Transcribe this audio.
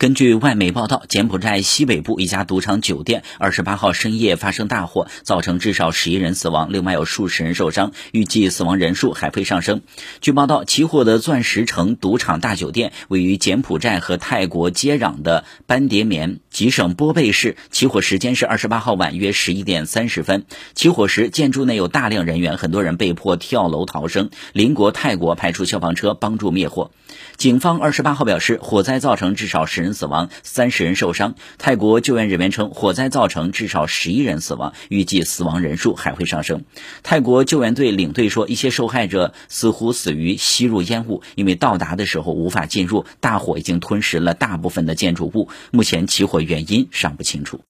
根据外媒报道，柬埔寨西北部一家赌场酒店二十八号深夜发生大火，造成至少十一人死亡，另外有数十人受伤，预计死亡人数还会上升。据报道，起火的钻石城赌场大酒店位于柬埔寨和泰国接壤的班迭棉吉省波贝市，起火时间是二十八号晚约十一点三十分。起火时，建筑内有大量人员，很多人被迫跳楼逃生。邻国泰国派出消防车帮助灭火。警方二十八号表示，火灾造成至少十人。死亡，三十人受伤。泰国救援人员称，火灾造成至少十一人死亡，预计死亡人数还会上升。泰国救援队领队说，一些受害者似乎死于吸入烟雾，因为到达的时候无法进入。大火已经吞噬了大部分的建筑物，目前起火原因尚不清楚。